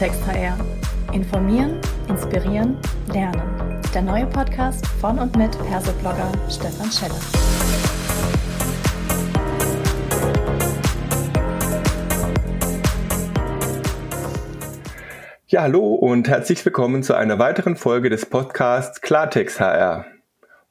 Klartext HR. Informieren, inspirieren, lernen. Der neue Podcast von und mit Perso-Blogger Stefan Scheller. Ja, hallo und herzlich willkommen zu einer weiteren Folge des Podcasts Klartext HR.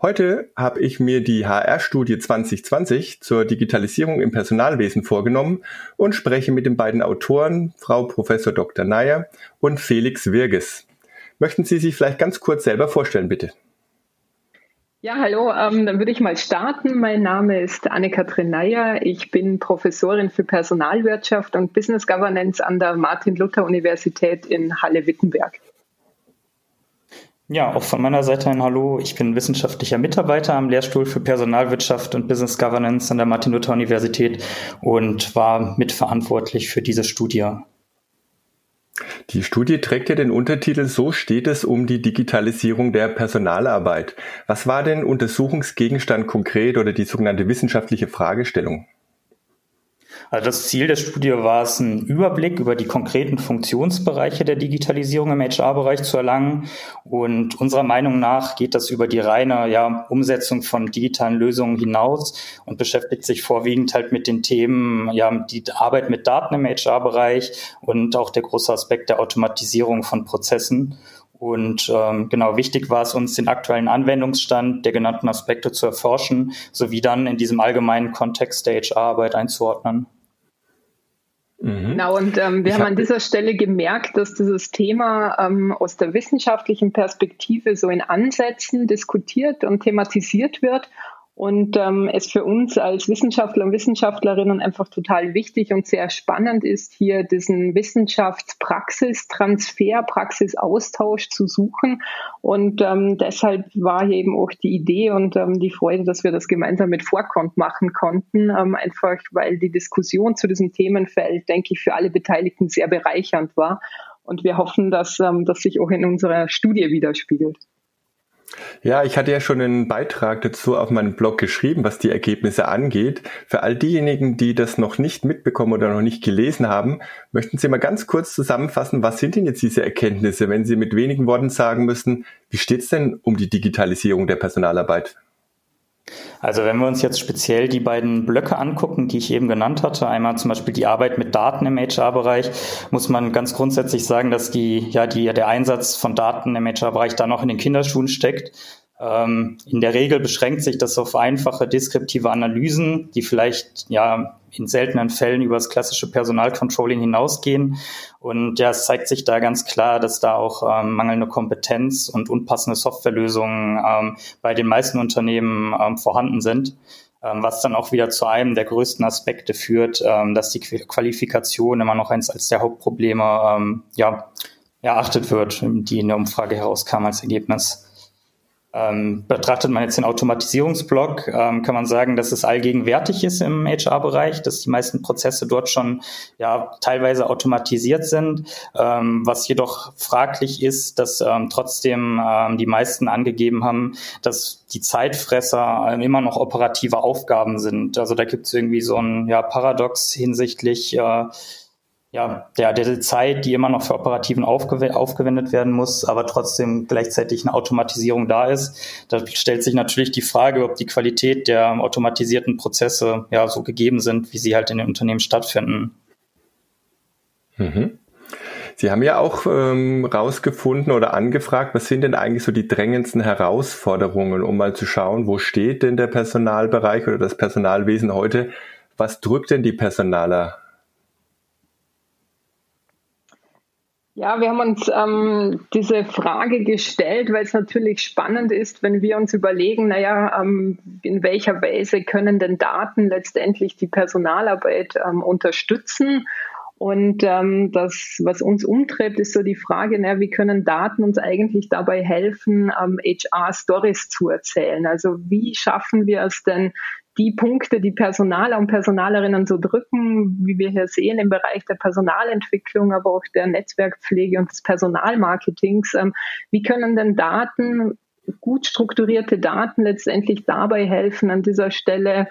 Heute habe ich mir die HR-Studie 2020 zur Digitalisierung im Personalwesen vorgenommen und spreche mit den beiden Autoren, Frau Professor Dr. Nayer und Felix Wirges. Möchten Sie sich vielleicht ganz kurz selber vorstellen, bitte? Ja, hallo, ähm, dann würde ich mal starten. Mein Name ist Anne-Kathrin Nayer. Ich bin Professorin für Personalwirtschaft und Business Governance an der Martin-Luther-Universität in Halle-Wittenberg. Ja, auch von meiner Seite ein Hallo. Ich bin wissenschaftlicher Mitarbeiter am Lehrstuhl für Personalwirtschaft und Business Governance an der Martin-Luther-Universität und war mitverantwortlich für diese Studie. Die Studie trägt ja den Untertitel So steht es um die Digitalisierung der Personalarbeit. Was war denn Untersuchungsgegenstand konkret oder die sogenannte wissenschaftliche Fragestellung? Also das Ziel der Studie war es, einen Überblick über die konkreten Funktionsbereiche der Digitalisierung im HR-Bereich zu erlangen. Und unserer Meinung nach geht das über die reine ja, Umsetzung von digitalen Lösungen hinaus und beschäftigt sich vorwiegend halt mit den Themen, ja, die Arbeit mit Daten im HR-Bereich und auch der große Aspekt der Automatisierung von Prozessen. Und ähm, genau wichtig war es uns, den aktuellen Anwendungsstand der genannten Aspekte zu erforschen, sowie dann in diesem allgemeinen Kontext der HR-Arbeit einzuordnen. Mhm. Genau, und ähm, wir ich haben an dieser Stelle gemerkt, dass dieses Thema ähm, aus der wissenschaftlichen Perspektive so in Ansätzen diskutiert und thematisiert wird und ähm, es für uns als Wissenschaftler und Wissenschaftlerinnen einfach total wichtig und sehr spannend ist, hier diesen Wissenschaftspraxistransfer, Praxisaustausch zu suchen. Und ähm, deshalb war hier eben auch die Idee und ähm, die Freude, dass wir das gemeinsam mit Vorkont machen konnten, ähm, einfach weil die Diskussion zu diesem Themenfeld, denke ich, für alle Beteiligten sehr bereichernd war. Und wir hoffen, dass ähm, das sich auch in unserer Studie widerspiegelt. Ja, ich hatte ja schon einen Beitrag dazu auf meinem Blog geschrieben, was die Ergebnisse angeht. Für all diejenigen, die das noch nicht mitbekommen oder noch nicht gelesen haben, möchten Sie mal ganz kurz zusammenfassen, was sind denn jetzt diese Erkenntnisse, wenn Sie mit wenigen Worten sagen müssen, wie steht es denn um die Digitalisierung der Personalarbeit? Also wenn wir uns jetzt speziell die beiden Blöcke angucken, die ich eben genannt hatte, einmal zum Beispiel die Arbeit mit Daten im HR-Bereich, muss man ganz grundsätzlich sagen, dass die, ja, die, der Einsatz von Daten im HR-Bereich da noch in den Kinderschuhen steckt. Ähm, in der Regel beschränkt sich das auf einfache deskriptive Analysen, die vielleicht ja in seltenen Fällen über das klassische Personalcontrolling hinausgehen. Und ja, es zeigt sich da ganz klar, dass da auch ähm, mangelnde Kompetenz und unpassende Softwarelösungen ähm, bei den meisten Unternehmen ähm, vorhanden sind. Ähm, was dann auch wieder zu einem der größten Aspekte führt, ähm, dass die Qualifikation immer noch eins als der Hauptprobleme ähm, ja, erachtet wird, die in der Umfrage herauskam als Ergebnis. Ähm, betrachtet man jetzt den Automatisierungsblock, ähm, kann man sagen, dass es allgegenwärtig ist im HR-Bereich, dass die meisten Prozesse dort schon ja teilweise automatisiert sind. Ähm, was jedoch fraglich ist, dass ähm, trotzdem ähm, die meisten angegeben haben, dass die Zeitfresser ähm, immer noch operative Aufgaben sind. Also da gibt es irgendwie so ein ja, Paradox hinsichtlich äh, ja, der, der Zeit, die immer noch für operativen aufgew aufgewendet werden muss, aber trotzdem gleichzeitig eine Automatisierung da ist. Da stellt sich natürlich die Frage, ob die Qualität der automatisierten Prozesse ja so gegeben sind, wie sie halt in den Unternehmen stattfinden. Mhm. Sie haben ja auch ähm, rausgefunden oder angefragt, was sind denn eigentlich so die drängendsten Herausforderungen, um mal zu schauen, wo steht denn der Personalbereich oder das Personalwesen heute? Was drückt denn die Personaler Ja, wir haben uns ähm, diese Frage gestellt, weil es natürlich spannend ist, wenn wir uns überlegen, naja, ähm, in welcher Weise können denn Daten letztendlich die Personalarbeit ähm, unterstützen? Und ähm, das, was uns umtreibt, ist so die Frage, na, wie können Daten uns eigentlich dabei helfen, ähm, HR-Stories zu erzählen? Also wie schaffen wir es denn, die Punkte, die Personaler und Personalerinnen so drücken, wie wir hier sehen im Bereich der Personalentwicklung, aber auch der Netzwerkpflege und des Personalmarketings, ähm, wie können denn Daten, gut strukturierte Daten letztendlich dabei helfen, an dieser Stelle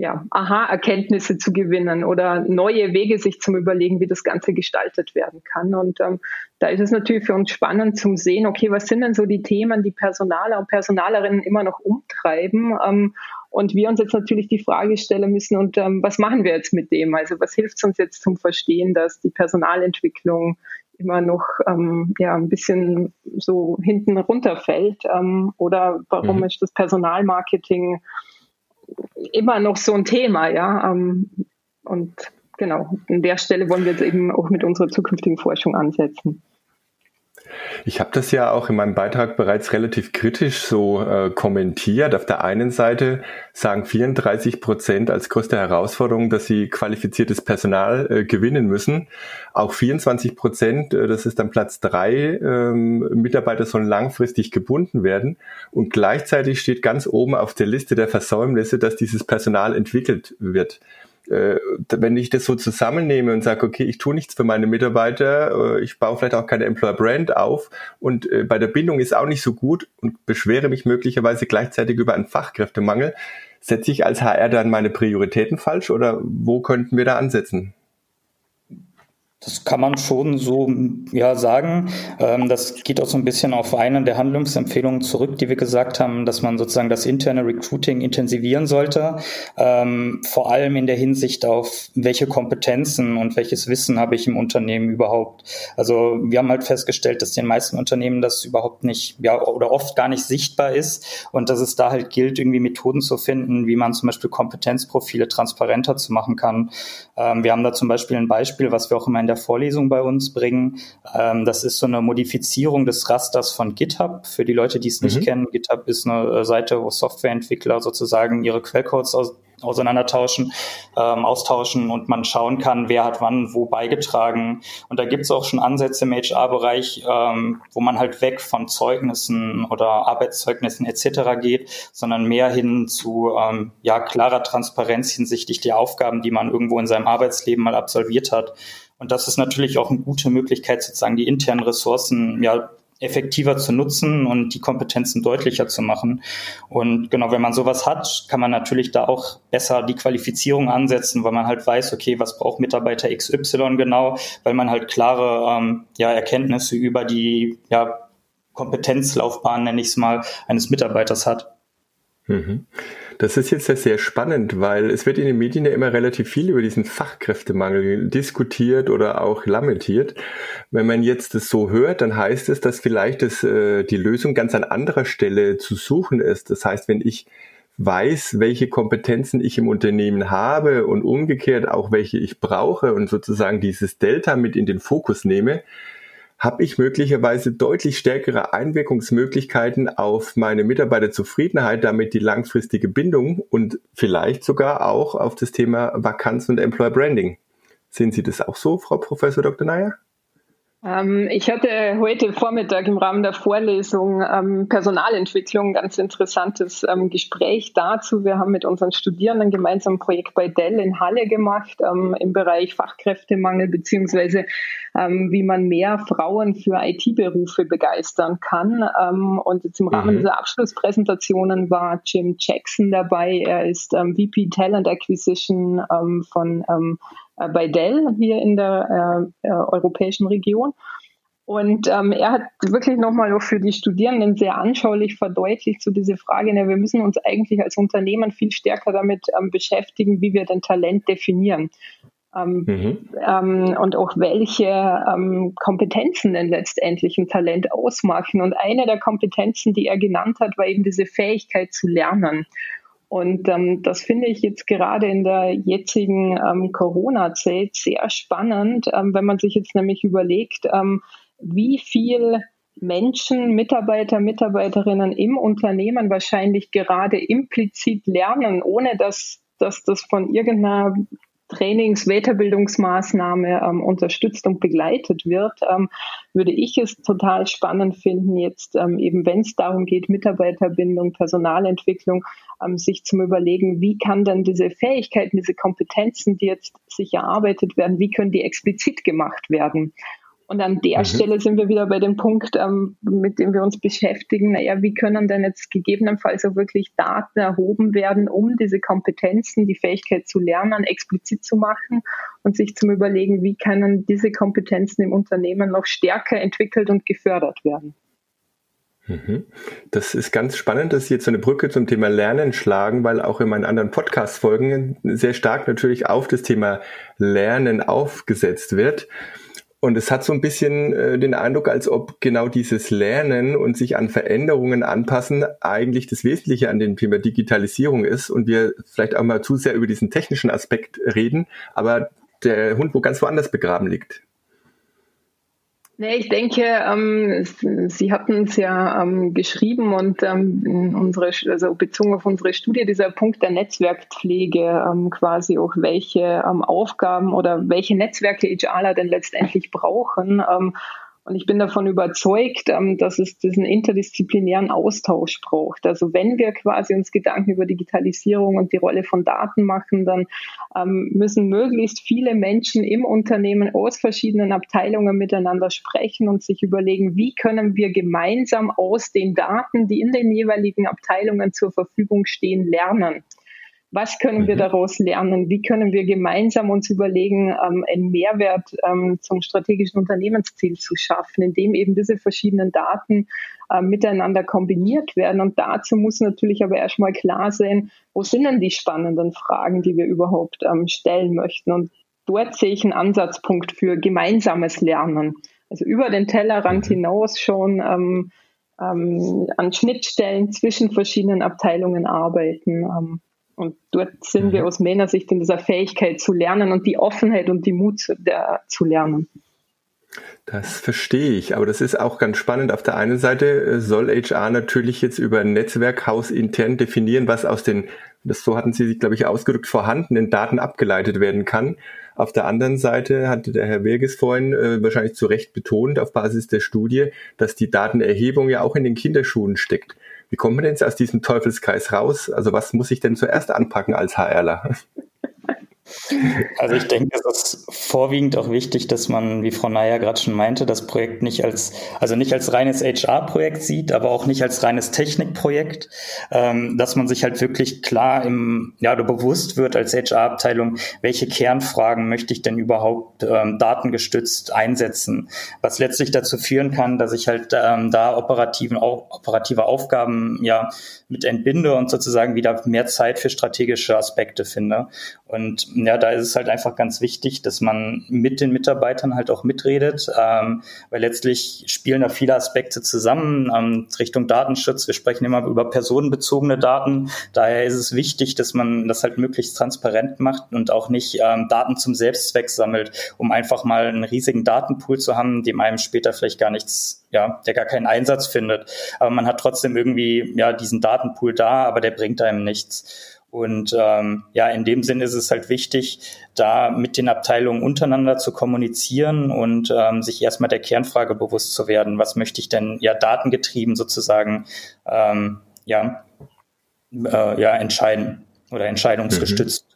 ja, Aha-Erkenntnisse zu gewinnen oder neue Wege sich zum Überlegen, wie das Ganze gestaltet werden kann. Und ähm, da ist es natürlich für uns spannend zum sehen, okay, was sind denn so die Themen, die Personaler und Personalerinnen immer noch umtreiben? Ähm, und wir uns jetzt natürlich die Frage stellen müssen, und ähm, was machen wir jetzt mit dem? Also was hilft uns jetzt zum Verstehen, dass die Personalentwicklung immer noch ähm, ja, ein bisschen so hinten runterfällt? Ähm, oder warum mhm. ist das Personalmarketing immer noch so ein Thema, ja. Ähm, und genau, an der Stelle wollen wir jetzt eben auch mit unserer zukünftigen Forschung ansetzen. Ich habe das ja auch in meinem Beitrag bereits relativ kritisch so äh, kommentiert. Auf der einen Seite sagen 34 Prozent als größte Herausforderung, dass sie qualifiziertes Personal äh, gewinnen müssen. Auch 24 Prozent, äh, das ist dann Platz drei, ähm, Mitarbeiter sollen langfristig gebunden werden. Und gleichzeitig steht ganz oben auf der Liste der Versäumnisse, dass dieses Personal entwickelt wird wenn ich das so zusammennehme und sage, okay, ich tue nichts für meine Mitarbeiter, äh, ich baue vielleicht auch keine Employer Brand auf und äh, bei der Bindung ist auch nicht so gut und beschwere mich möglicherweise gleichzeitig über einen Fachkräftemangel, setze ich als HR dann meine Prioritäten falsch oder wo könnten wir da ansetzen? Das kann man schon so ja sagen. Ähm, das geht auch so ein bisschen auf eine der Handlungsempfehlungen zurück, die wir gesagt haben, dass man sozusagen das interne Recruiting intensivieren sollte. Ähm, vor allem in der Hinsicht auf welche Kompetenzen und welches Wissen habe ich im Unternehmen überhaupt. Also wir haben halt festgestellt, dass den meisten Unternehmen das überhaupt nicht, ja, oder oft gar nicht sichtbar ist und dass es da halt gilt, irgendwie Methoden zu finden, wie man zum Beispiel Kompetenzprofile transparenter zu machen kann. Ähm, wir haben da zum Beispiel ein Beispiel, was wir auch immer in der Vorlesung bei uns bringen. Ähm, das ist so eine Modifizierung des Rasters von GitHub. Für die Leute, die es nicht mhm. kennen, GitHub ist eine äh, Seite, wo Softwareentwickler sozusagen ihre Quellcodes aus auseinandertauschen, ähm, austauschen und man schauen kann, wer hat wann wo beigetragen. Und da gibt es auch schon Ansätze im HR-Bereich, ähm, wo man halt weg von Zeugnissen oder Arbeitszeugnissen etc. geht, sondern mehr hin zu ähm, ja klarer Transparenz hinsichtlich der Aufgaben, die man irgendwo in seinem Arbeitsleben mal absolviert hat. Und das ist natürlich auch eine gute Möglichkeit, sozusagen die internen Ressourcen ja effektiver zu nutzen und die Kompetenzen deutlicher zu machen. Und genau, wenn man sowas hat, kann man natürlich da auch besser die Qualifizierung ansetzen, weil man halt weiß, okay, was braucht Mitarbeiter XY genau, weil man halt klare ähm, ja, Erkenntnisse über die ja, Kompetenzlaufbahn, nenne ich es mal, eines Mitarbeiters hat. Mhm. Das ist jetzt sehr spannend, weil es wird in den Medien ja immer relativ viel über diesen Fachkräftemangel diskutiert oder auch lamentiert. Wenn man jetzt das so hört, dann heißt es, dass vielleicht das, äh, die Lösung ganz an anderer Stelle zu suchen ist. Das heißt, wenn ich weiß, welche Kompetenzen ich im Unternehmen habe und umgekehrt auch welche ich brauche und sozusagen dieses Delta mit in den Fokus nehme, habe ich möglicherweise deutlich stärkere Einwirkungsmöglichkeiten auf meine Mitarbeiterzufriedenheit, damit die langfristige Bindung und vielleicht sogar auch auf das Thema Vakanz und Employer Branding. Sehen Sie das auch so, Frau Professor Dr. Nayer? Ähm, ich hatte heute Vormittag im Rahmen der Vorlesung ähm, Personalentwicklung ein ganz interessantes ähm, Gespräch dazu. Wir haben mit unseren Studierenden gemeinsam ein Projekt bei Dell in Halle gemacht ähm, im Bereich Fachkräftemangel beziehungsweise ähm, wie man mehr Frauen für IT-Berufe begeistern kann. Ähm, und jetzt im Rahmen mhm. dieser Abschlusspräsentationen war Jim Jackson dabei. Er ist VP Talent Acquisition von äh, bei Dell hier in der äh, äh, europäischen Region. Und ähm, er hat wirklich nochmal auch für die Studierenden sehr anschaulich verdeutlicht zu so diese Frage, na, wir müssen uns eigentlich als Unternehmen viel stärker damit ähm, beschäftigen, wie wir denn Talent definieren. Ähm, mhm. ähm, und auch welche ähm, Kompetenzen denn letztendlich ein Talent ausmachen. Und eine der Kompetenzen, die er genannt hat, war eben diese Fähigkeit zu lernen. Und ähm, das finde ich jetzt gerade in der jetzigen ähm, Corona-Zeit sehr spannend, ähm, wenn man sich jetzt nämlich überlegt, ähm, wie viel Menschen, Mitarbeiter, Mitarbeiterinnen im Unternehmen wahrscheinlich gerade implizit lernen, ohne dass, dass das von irgendeiner Trainings-, Weiterbildungsmaßnahme ähm, unterstützt und begleitet wird, ähm, würde ich es total spannend finden, jetzt ähm, eben, wenn es darum geht, Mitarbeiterbindung, Personalentwicklung, ähm, sich zum Überlegen, wie kann denn diese Fähigkeiten, diese Kompetenzen, die jetzt sich erarbeitet werden, wie können die explizit gemacht werden? Und an der mhm. Stelle sind wir wieder bei dem Punkt, ähm, mit dem wir uns beschäftigen. Naja, wie können denn jetzt gegebenenfalls auch wirklich Daten erhoben werden, um diese Kompetenzen, die Fähigkeit zu lernen, explizit zu machen und sich zum Überlegen, wie können diese Kompetenzen im Unternehmen noch stärker entwickelt und gefördert werden. Mhm. Das ist ganz spannend, dass Sie jetzt so eine Brücke zum Thema Lernen schlagen, weil auch in meinen anderen Podcast-Folgen sehr stark natürlich auf das Thema Lernen aufgesetzt wird. Und es hat so ein bisschen äh, den Eindruck, als ob genau dieses Lernen und sich an Veränderungen anpassen eigentlich das Wesentliche an dem Thema Digitalisierung ist und wir vielleicht auch mal zu sehr über diesen technischen Aspekt reden, aber der Hund wo ganz woanders begraben liegt. Nee, ich denke, ähm, Sie hatten es ja ähm, geschrieben und ähm, unsere, also bezogen auf unsere Studie, dieser Punkt der Netzwerkpflege, ähm, quasi auch welche ähm, Aufgaben oder welche Netzwerke HRler denn letztendlich brauchen. Und ich bin davon überzeugt, ähm, dass es diesen interdisziplinären Austausch braucht. Also wenn wir quasi uns Gedanken über Digitalisierung und die Rolle von Daten machen, dann ähm, müssen möglichst viele Menschen im Unternehmen aus verschiedenen Abteilungen miteinander sprechen und sich überlegen, wie können wir gemeinsam aus den Daten, die in den jeweiligen Abteilungen zur Verfügung stehen, lernen. Was können wir mhm. daraus lernen? Wie können wir gemeinsam uns überlegen, ähm, einen Mehrwert ähm, zum strategischen Unternehmensziel zu schaffen, indem eben diese verschiedenen Daten äh, miteinander kombiniert werden? Und dazu muss natürlich aber erstmal klar sein, wo sind denn die spannenden Fragen, die wir überhaupt ähm, stellen möchten? Und dort sehe ich einen Ansatzpunkt für gemeinsames Lernen. Also über den Tellerrand mhm. hinaus schon ähm, ähm, an Schnittstellen zwischen verschiedenen Abteilungen arbeiten. Und dort sind mhm. wir aus Männersicht in dieser Fähigkeit zu lernen und die Offenheit und die Mut zu, der, zu lernen. Das verstehe ich, aber das ist auch ganz spannend. Auf der einen Seite äh, soll HR natürlich jetzt über ein Netzwerkhaus intern definieren, was aus den, das so hatten Sie sich, glaube ich, ausgedrückt, vorhandenen Daten abgeleitet werden kann. Auf der anderen Seite hatte der Herr Wirges vorhin äh, wahrscheinlich zu Recht betont, auf Basis der Studie, dass die Datenerhebung ja auch in den Kinderschuhen steckt. Wie kommt man denn jetzt aus diesem Teufelskreis raus? Also was muss ich denn zuerst anpacken als HRler? Also ich denke, es ist vorwiegend auch wichtig, dass man, wie Frau Neier gerade schon meinte, das Projekt nicht als, also nicht als reines HR-Projekt sieht, aber auch nicht als reines Technikprojekt, ähm, dass man sich halt wirklich klar im, ja, bewusst wird als HR-Abteilung, welche Kernfragen möchte ich denn überhaupt ähm, datengestützt einsetzen, was letztlich dazu führen kann, dass ich halt ähm, da operativen, operative Aufgaben ja mit entbinde und sozusagen wieder mehr Zeit für strategische Aspekte finde. Und ja, da ist es halt einfach ganz wichtig, dass man mit den Mitarbeitern halt auch mitredet, ähm, weil letztlich spielen da viele Aspekte zusammen ähm, Richtung Datenschutz. Wir sprechen immer über personenbezogene Daten. Daher ist es wichtig, dass man das halt möglichst transparent macht und auch nicht ähm, Daten zum Selbstzweck sammelt, um einfach mal einen riesigen Datenpool zu haben, dem einem später vielleicht gar nichts, ja, der gar keinen Einsatz findet. Aber man hat trotzdem irgendwie ja diesen Datenpool da, aber der bringt einem nichts. Und ähm, ja, in dem Sinn ist es halt wichtig, da mit den Abteilungen untereinander zu kommunizieren und ähm, sich erstmal der Kernfrage bewusst zu werden. Was möchte ich denn ja datengetrieben sozusagen ähm, ja, äh, ja entscheiden oder entscheidungsgestützt? Mhm.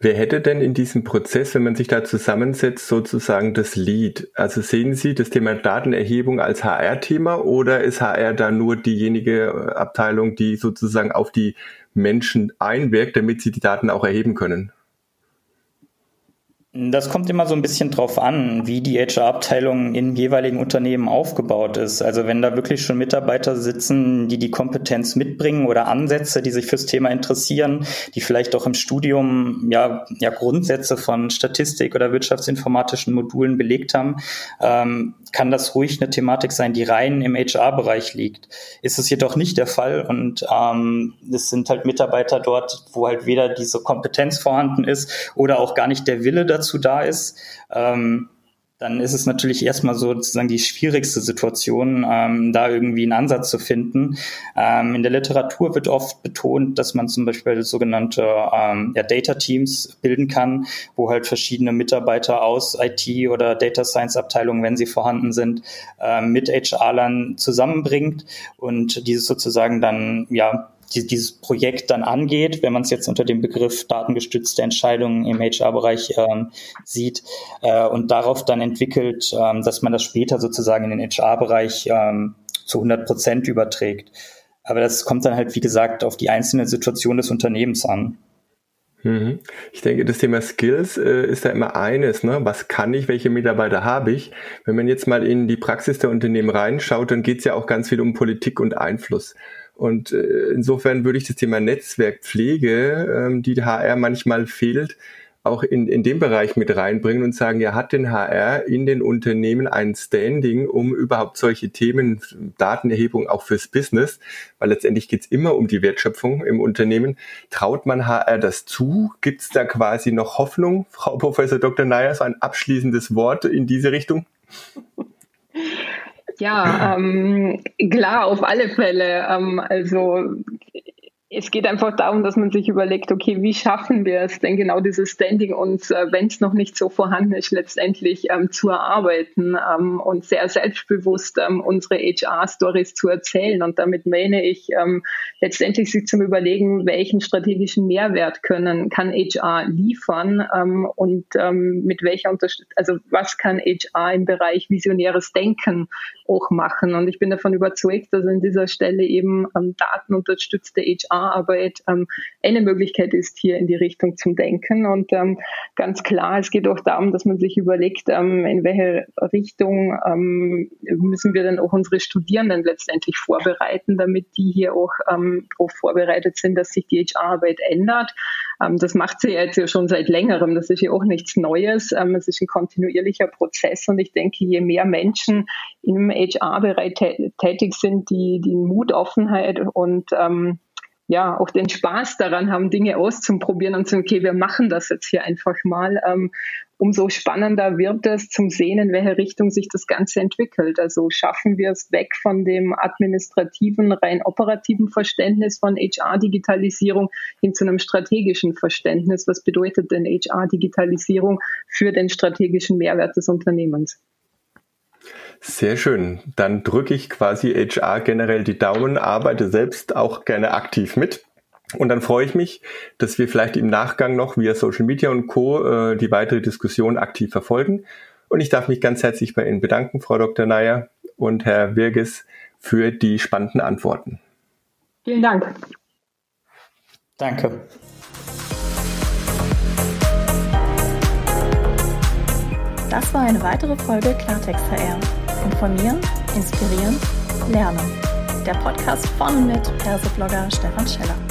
Wer hätte denn in diesem Prozess, wenn man sich da zusammensetzt, sozusagen das Lead? Also sehen Sie das Thema Datenerhebung als HR-Thema oder ist HR da nur diejenige Abteilung, die sozusagen auf die Menschen einwirkt, damit sie die Daten auch erheben können? Das kommt immer so ein bisschen drauf an, wie die HR-Abteilung im jeweiligen Unternehmen aufgebaut ist. Also wenn da wirklich schon Mitarbeiter sitzen, die die Kompetenz mitbringen oder Ansätze, die sich fürs Thema interessieren, die vielleicht auch im Studium ja, ja Grundsätze von Statistik oder wirtschaftsinformatischen Modulen belegt haben, ähm, kann das ruhig eine Thematik sein, die rein im HR-Bereich liegt. Ist es jedoch nicht der Fall und ähm, es sind halt Mitarbeiter dort, wo halt weder diese Kompetenz vorhanden ist oder auch gar nicht der Wille dazu da ist. Ähm, dann ist es natürlich erstmal so sozusagen die schwierigste Situation, ähm, da irgendwie einen Ansatz zu finden. Ähm, in der Literatur wird oft betont, dass man zum Beispiel sogenannte ähm, ja, Data Teams bilden kann, wo halt verschiedene Mitarbeiter aus IT oder Data Science Abteilungen, wenn sie vorhanden sind, ähm, mit HR-Lern zusammenbringt und dieses sozusagen dann ja die, dieses Projekt dann angeht, wenn man es jetzt unter dem Begriff datengestützte Entscheidungen im HR-Bereich ähm, sieht äh, und darauf dann entwickelt, ähm, dass man das später sozusagen in den HR-Bereich ähm, zu 100 Prozent überträgt. Aber das kommt dann halt, wie gesagt, auf die einzelne Situation des Unternehmens an. Mhm. Ich denke, das Thema Skills äh, ist da immer eines. Ne? Was kann ich, welche Mitarbeiter habe ich? Wenn man jetzt mal in die Praxis der Unternehmen reinschaut, dann geht es ja auch ganz viel um Politik und Einfluss. Und äh, insofern würde ich das Thema Netzwerkpflege, ähm, die HR manchmal fehlt, auch in, in dem Bereich mit reinbringen und sagen, ja, hat den HR in den Unternehmen ein Standing, um überhaupt solche Themen, Datenerhebung auch fürs Business, weil letztendlich geht's immer um die Wertschöpfung im Unternehmen. Traut man HR das zu? Gibt's da quasi noch Hoffnung? Frau Professor Dr. Nayer, so ein abschließendes Wort in diese Richtung? Ja, ähm, klar, auf alle Fälle. Ähm, also es geht einfach darum, dass man sich überlegt, okay, wie schaffen wir es denn genau dieses Standing uns, äh, wenn es noch nicht so vorhanden ist, letztendlich ähm, zu erarbeiten ähm, und sehr selbstbewusst ähm, unsere HR-Stories zu erzählen. Und damit meine ich ähm, letztendlich sich zum Überlegen, welchen strategischen Mehrwert können, kann HR liefern ähm, und ähm, mit welcher Unterstützung, also was kann HR im Bereich visionäres Denken auch machen. Und ich bin davon überzeugt, dass an dieser Stelle eben ähm, datenunterstützte HR-Arbeit ähm, eine Möglichkeit ist, hier in die Richtung zum Denken. Und ähm, ganz klar, es geht auch darum, dass man sich überlegt, ähm, in welche Richtung ähm, müssen wir dann auch unsere Studierenden letztendlich vorbereiten, damit die hier auch ähm, darauf vorbereitet sind, dass sich die HR-Arbeit ändert. Das macht sie jetzt ja schon seit längerem. Das ist ja auch nichts Neues. Es ist ein kontinuierlicher Prozess. Und ich denke, je mehr Menschen im HR-Bereich tätig sind, die, die Mut, Offenheit und ähm, ja, auch den Spaß daran haben, Dinge auszuprobieren und zu sagen, okay, wir machen das jetzt hier einfach mal. Ähm, umso spannender wird es zum Sehen, in welche Richtung sich das Ganze entwickelt. Also schaffen wir es weg von dem administrativen, rein operativen Verständnis von HR-Digitalisierung hin zu einem strategischen Verständnis. Was bedeutet denn HR-Digitalisierung für den strategischen Mehrwert des Unternehmens? Sehr schön. Dann drücke ich quasi HR generell die Daumen, arbeite selbst auch gerne aktiv mit. Und dann freue ich mich, dass wir vielleicht im Nachgang noch via Social Media und Co. Äh, die weitere Diskussion aktiv verfolgen. Und ich darf mich ganz herzlich bei Ihnen bedanken, Frau Dr. Neier und Herr Wirges, für die spannenden Antworten. Vielen Dank. Danke. Das war eine weitere Folge Klartext HR. Informieren, inspirieren, lernen. Der Podcast von und mit Perseblogger Stefan Scheller.